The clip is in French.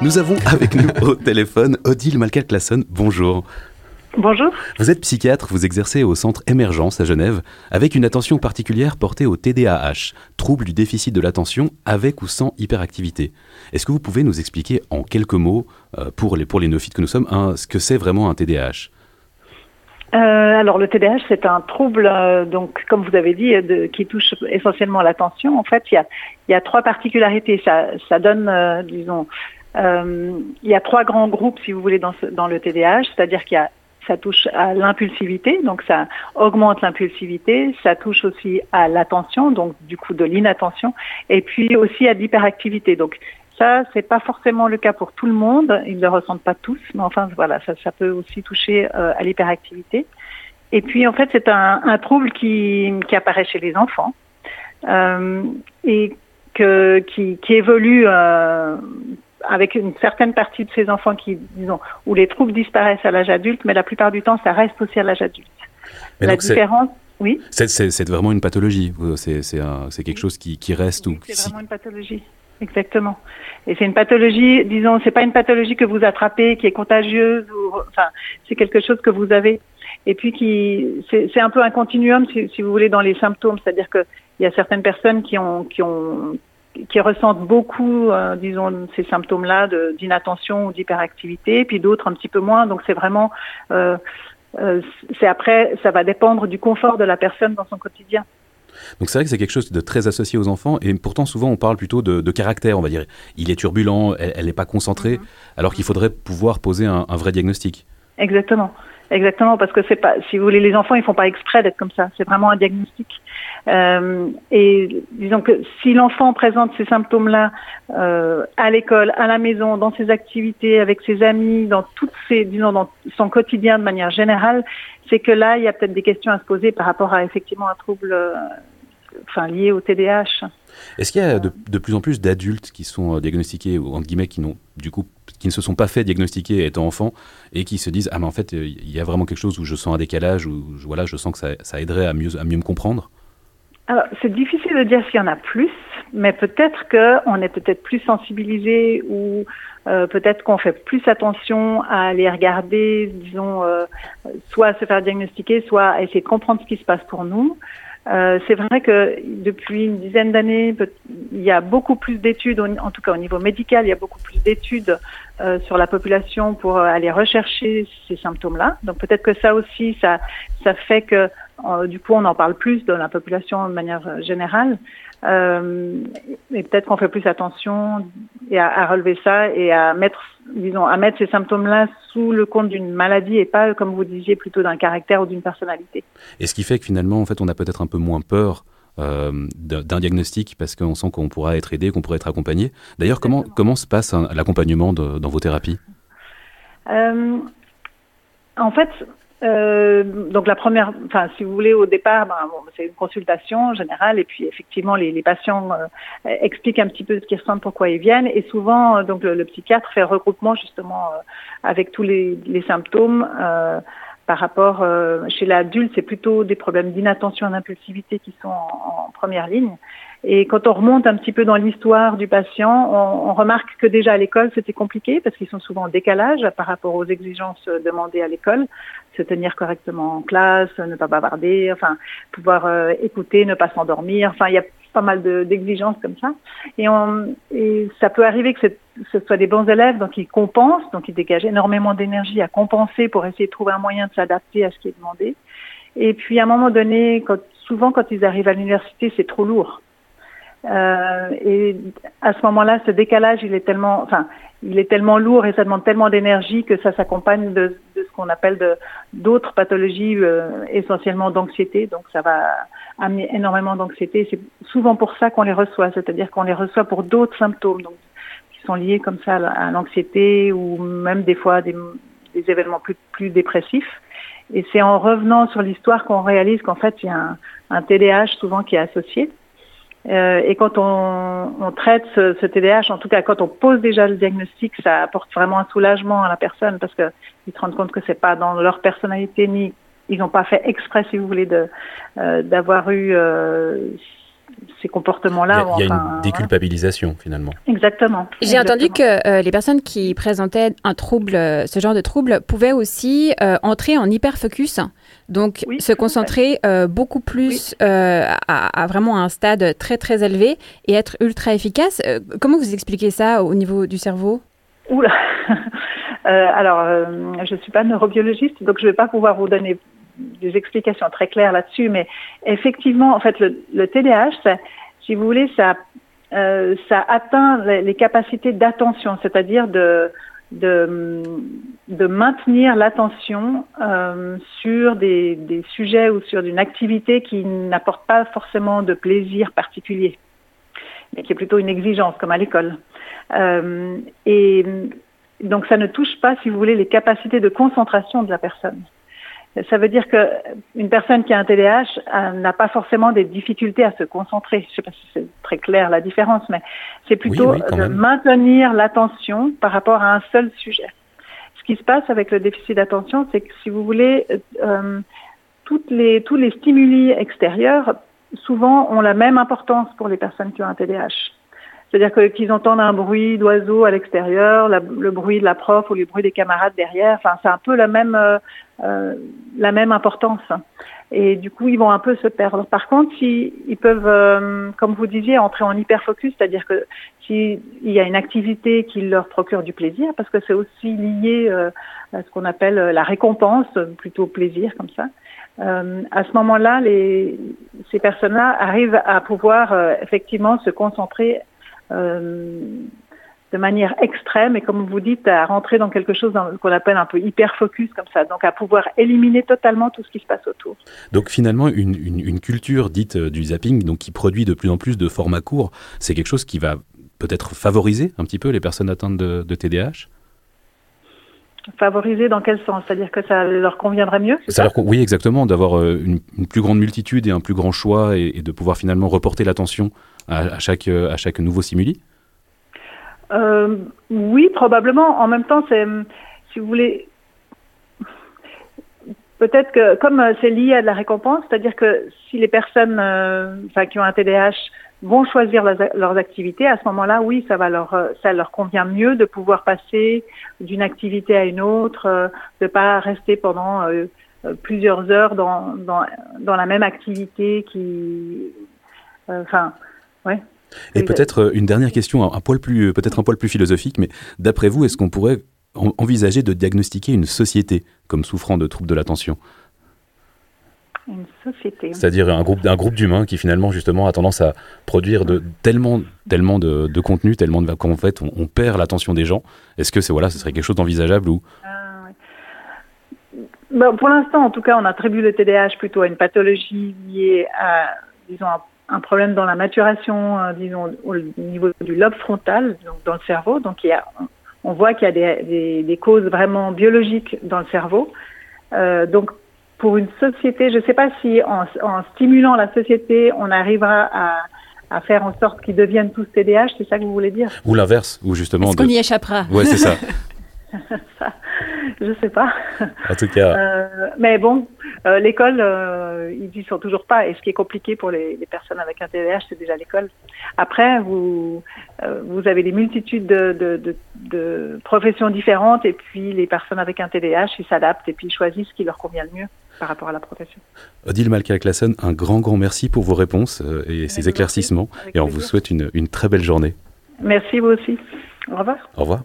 Nous avons avec nous au téléphone Odile Malka-Classon. Bonjour. Bonjour. Vous êtes psychiatre, vous exercez au centre Émergence à Genève, avec une attention particulière portée au TDAH, trouble du déficit de l'attention avec ou sans hyperactivité. Est-ce que vous pouvez nous expliquer en quelques mots, euh, pour, les, pour les néophytes que nous sommes, ce que c'est vraiment un TDAH euh, alors le TDAH, c'est un trouble, euh, donc comme vous avez dit, qui touche essentiellement l'attention. En fait, il y a, trois particularités. Ça, donne, disons, il y a trois grands groupes, si vous voulez, dans, dans le TDAH, c'est-à-dire qu'il y a ça touche à l'impulsivité, donc ça augmente l'impulsivité, ça touche aussi à l'attention, donc du coup de l'inattention, et puis aussi à l'hyperactivité. Donc ça, c'est pas forcément le cas pour tout le monde, ils ne le ressentent pas tous, mais enfin voilà, ça, ça peut aussi toucher euh, à l'hyperactivité. Et puis en fait, c'est un, un, trouble qui, qui apparaît chez les enfants euh, et que, qui, qui évolue euh, avec une certaine partie de ces enfants qui, disons, où les troubles disparaissent à l'âge adulte, mais la plupart du temps, ça reste aussi à l'âge adulte. la différence, oui. C'est vraiment une pathologie. C'est quelque chose qui, qui reste ou. C'est vraiment une pathologie. Exactement. Et c'est une pathologie, disons, c'est pas une pathologie que vous attrapez, qui est contagieuse, ou, enfin, c'est quelque chose que vous avez. Et puis qui, c'est un peu un continuum, si, vous voulez, dans les symptômes. C'est-à-dire que il y a certaines personnes qui ont, qui ont, qui ressentent beaucoup, euh, disons, ces symptômes-là d'inattention ou d'hyperactivité, puis d'autres un petit peu moins. Donc c'est vraiment, euh, euh, c'est après, ça va dépendre du confort de la personne dans son quotidien. Donc c'est vrai que c'est quelque chose de très associé aux enfants, et pourtant souvent on parle plutôt de, caractère, on va dire. Il est turbulent, elle n'est pas concentrée, mm-hmm. alors qu'il faudrait pouvoir poser un, un vrai diagnostic. Exactement. Exactement, parce que c'est pas, si vous voulez, les enfants, ils font pas exprès d'être comme ça. C'est vraiment un diagnostic. Euh, et disons que si l'enfant présente ces symptômes-là euh, à l'école, à la maison, dans ses activités, avec ses amis, dans toutes ses, disons, dans son quotidien de manière générale, c'est que là, il y a peut-être des questions à se poser par rapport à effectivement un trouble, euh, enfin lié au TDAH. Est-ce qu'il y a de, de, plus en plus d'adultes qui sont euh, diagnostiqués ou entre guillemets qui du coup qui ne se sont pas fait diagnostiquer étant enfants et qui se disent ah mais en fait il y a vraiment quelque chose où je sens un décalage ou voilà je sens que ça, ça aiderait à mieux à mieux me comprendre? Alors, c'est difficile de dire s'il y en a plus, mais peut-être qu'on est peut-être plus sensibilisé ou euh, peut-être qu'on fait plus attention à les regarder, disons, euh, soit à se faire diagnostiquer, soit à essayer de comprendre ce qui se passe pour nous. Euh, c'est vrai que depuis une dizaine d'années, il y a beaucoup plus d'études, en tout cas au niveau médical, il y a beaucoup plus d'études euh, sur la population pour aller rechercher ces symptômes-là. Donc peut-être que ça aussi, ça, fait que euh, du coup, on en parle plus dans la population de manière générale. Euh, et peut-être qu'on fait plus attention et à, relever ça et à mettre, disons, à mettre ces symptômes-là sous le compte d'une maladie et pas, comme vous disiez, plutôt d'un caractère ou d'une personnalité. Et ce qui fait que finalement, en fait, on a peut-être un peu moins peur euh, d'un diagnostic parce qu'on sent qu'on pourra être aidé, qu'on pourrait être accompagné. D'ailleurs, comment, comment se passe l'accompagnement dans vos thérapies? Euh, En fait, euh, donc la première, enfin si vous voulez au départ, ben, bon, c'est une consultation générale et puis effectivement les, les patients euh, expliquent un petit peu ce qu'ils ressentent, pourquoi ils viennent et souvent euh, donc le, psychiatre fait regroupement justement euh, avec tous les, les symptômes. par rapport chez l'adulte, c'est plutôt des problèmes d'inattention et d'impulsivité qui sont en première ligne. Et quand on remonte un petit peu dans l'histoire du patient, on, remarque que déjà à l'école, c'était compliqué parce qu'ils sont souvent en décalage par rapport aux exigences demandées à l'école, se tenir correctement en classe, ne pas bavarder, enfin pouvoir euh, écouter, ne pas s'endormir. Enfin, il y a pas mal d'exigences comme ça. Et, on, et ça peut arriver que ce soit des bons élèves, donc ils compensent, donc ils dégagent énormément d'énergie à compenser pour essayer de trouver un moyen de s'adapter à ce qui est demandé. Et puis à un moment donné, quand, souvent quand ils arrivent à l'université, c'est trop lourd. Euh, et à ce moment-là, ce décalage, il est tellement, enfin, il est tellement lourd et ça demande tellement d'énergie que ça s'accompagne de, ce qu'on appelle d'autres pathologies, euh, essentiellement d'anxiété. Donc, ça va amener énormément d'anxiété. C'est souvent pour ça qu'on les reçoit, c'est-à-dire qu'on les reçoit pour d'autres symptômes, qui sont liés comme ça à l'anxiété ou même des fois des, des événements plus, plus dépressifs. Et c'est en revenant sur l'histoire qu'on réalise qu'en fait, il y a un, un TDAH souvent qui est associé. Euh, et quand on, traite ce, ce, TDAH, en tout cas quand on pose déjà le diagnostic, ça apporte vraiment un soulagement à la personne parce qu'ils se rendent compte que c'est pas dans leur personnalité ni ils n'ont pas fait exprès, si vous voulez, euh, d'avoir eu euh, ces comportements-là. Il y a, une déculpabilisation finalement. Exactement. J'ai entendu que les personnes qui présentaient un trouble, ce genre de trouble, pouvaient aussi entrer en hyperfocus, donc se concentrer beaucoup plus à, vraiment un stade très très élevé et être ultra efficace. comment vous expliquez ça au niveau du cerveau? Oula Alors, je ne suis pas neurobiologiste, donc je ne vais pas pouvoir vous donner des explications très claires là-dessus, mais effectivement, en fait, le, le TDAH, si vous voulez, ça, euh, ça atteint les, capacités d'attention, c'est-à-dire de, maintenir l'attention euh, sur des, des, sujets ou sur une activité qui n'apporte pas forcément de plaisir particulier, mais qui est plutôt une exigence, comme à l'école. Euh, et donc, ça ne touche pas, si vous voulez, les capacités de concentration de la personne. Ça veut dire qu'une personne qui a un TDAH euh, n'a pas forcément des difficultés à se concentrer. Je ne sais pas si c'est très clair la différence, mais c'est plutôt de maintenir l'attention par rapport à un seul sujet. Ce qui se passe avec le déficit d'attention, c'est que si vous voulez, euh, toutes les, tous les stimuli extérieurs, souvent, ont la même importance pour les personnes qui ont un TDAH. C'est-à-dire qu'ils entendent un bruit d'oiseau à l'extérieur, le bruit de la prof ou le bruit des camarades derrière. Enfin, c'est un peu la même euh, euh, la même importance. Et du coup, ils vont un peu se perdre. Par contre, si, ils peuvent, euh, comme vous disiez, entrer en hyperfocus, c'est-à-dire que s'il y a une activité qui leur procure du plaisir, parce que c'est aussi lié à ce qu'on appelle la récompense, plutôt plaisir comme ça. à ce moment-là, ces personnes-là arrivent à pouvoir effectivement se concentrer de manière extrême et comme vous dites, à rentrer dans quelque chose qu'on appelle un peu hyper focus comme ça, donc à pouvoir éliminer totalement tout ce qui se passe autour. Donc finalement, une, une, culture dite euh, du zapping, donc qui produit de plus en plus de formats courts, c'est quelque chose qui va peut-être favoriser un petit peu les personnes atteintes de, de TDAH Favoriser dans quel sens? C'est-à-dire que ça leur conviendrait mieux? Ça, leur, Oui, exactement, d'avoir euh, une, plus grande multitude et un plus grand choix et, de pouvoir finalement reporter l'attention à, chaque, à chaque nouveau simuli euh, Oui, probablement. En même temps, c'est, si vous voulez, peut-être que comme c'est lié à de la récompense, c'est-à-dire que si les personnes euh, enfin, qui ont un TDAH vont choisir leurs, activités, à ce moment-là, oui, ça va leur, ça leur convient mieux de pouvoir passer d'une activité à une autre, euh, de pas rester pendant euh, plusieurs heures dans, dans, dans la même activité qui, enfin, et peut-être euh, une dernière question, un, poil plus, peut-être un poil plus philosophique, mais d'après vous, est-ce qu'on pourrait envisager de diagnostiquer une société comme souffrant de troubles de l'attention? Une société. C'est-à-dire un groupe, un groupe d'humains qui finalement justement a tendance à produire de, tellement, tellement de, contenu, tellement de qu'en fait on, perd l'attention des gens. Est-ce que c'est voilà, ce serait quelque chose d'envisageable ou? Ah, ben, Pour l'instant, en tout cas, on attribue le TDAH plutôt à une pathologie liée à, disons, un un problème dans la maturation, euh, disons, au niveau du lobe frontal, donc dans le cerveau. Donc, il y a, on voit qu'il y a des, des, des, causes vraiment biologiques dans le cerveau. Euh, donc, pour une société, je ne sais pas si en, en, stimulant la société, on arrivera à, à faire en sorte qu'ils deviennent tous TDAH, c'est ça que vous voulez dire? Ou l'inverse, ou justement... Est-ce qu'on y échappera? Ouais, c'est ça. ça, je sais pas. En tout cas. Euh, mais bon, euh, l'école, euh, ils y sont toujours pas. Et ce qui est compliqué pour les, les personnes avec un TDAH, c'est déjà l'école. Après, vous, vous avez des multitudes de, de, de, de, professions différentes, et puis les personnes avec un TDAH, ils s'adaptent et puis ils choisissent ce qui leur convient le mieux par rapport à la profession. Odile Malka-Classen, un grand, grand merci pour vos réponses et ces éclaircissements. Et on vous souhaite une, une très belle journée. Merci, vous aussi. Au revoir. Au revoir.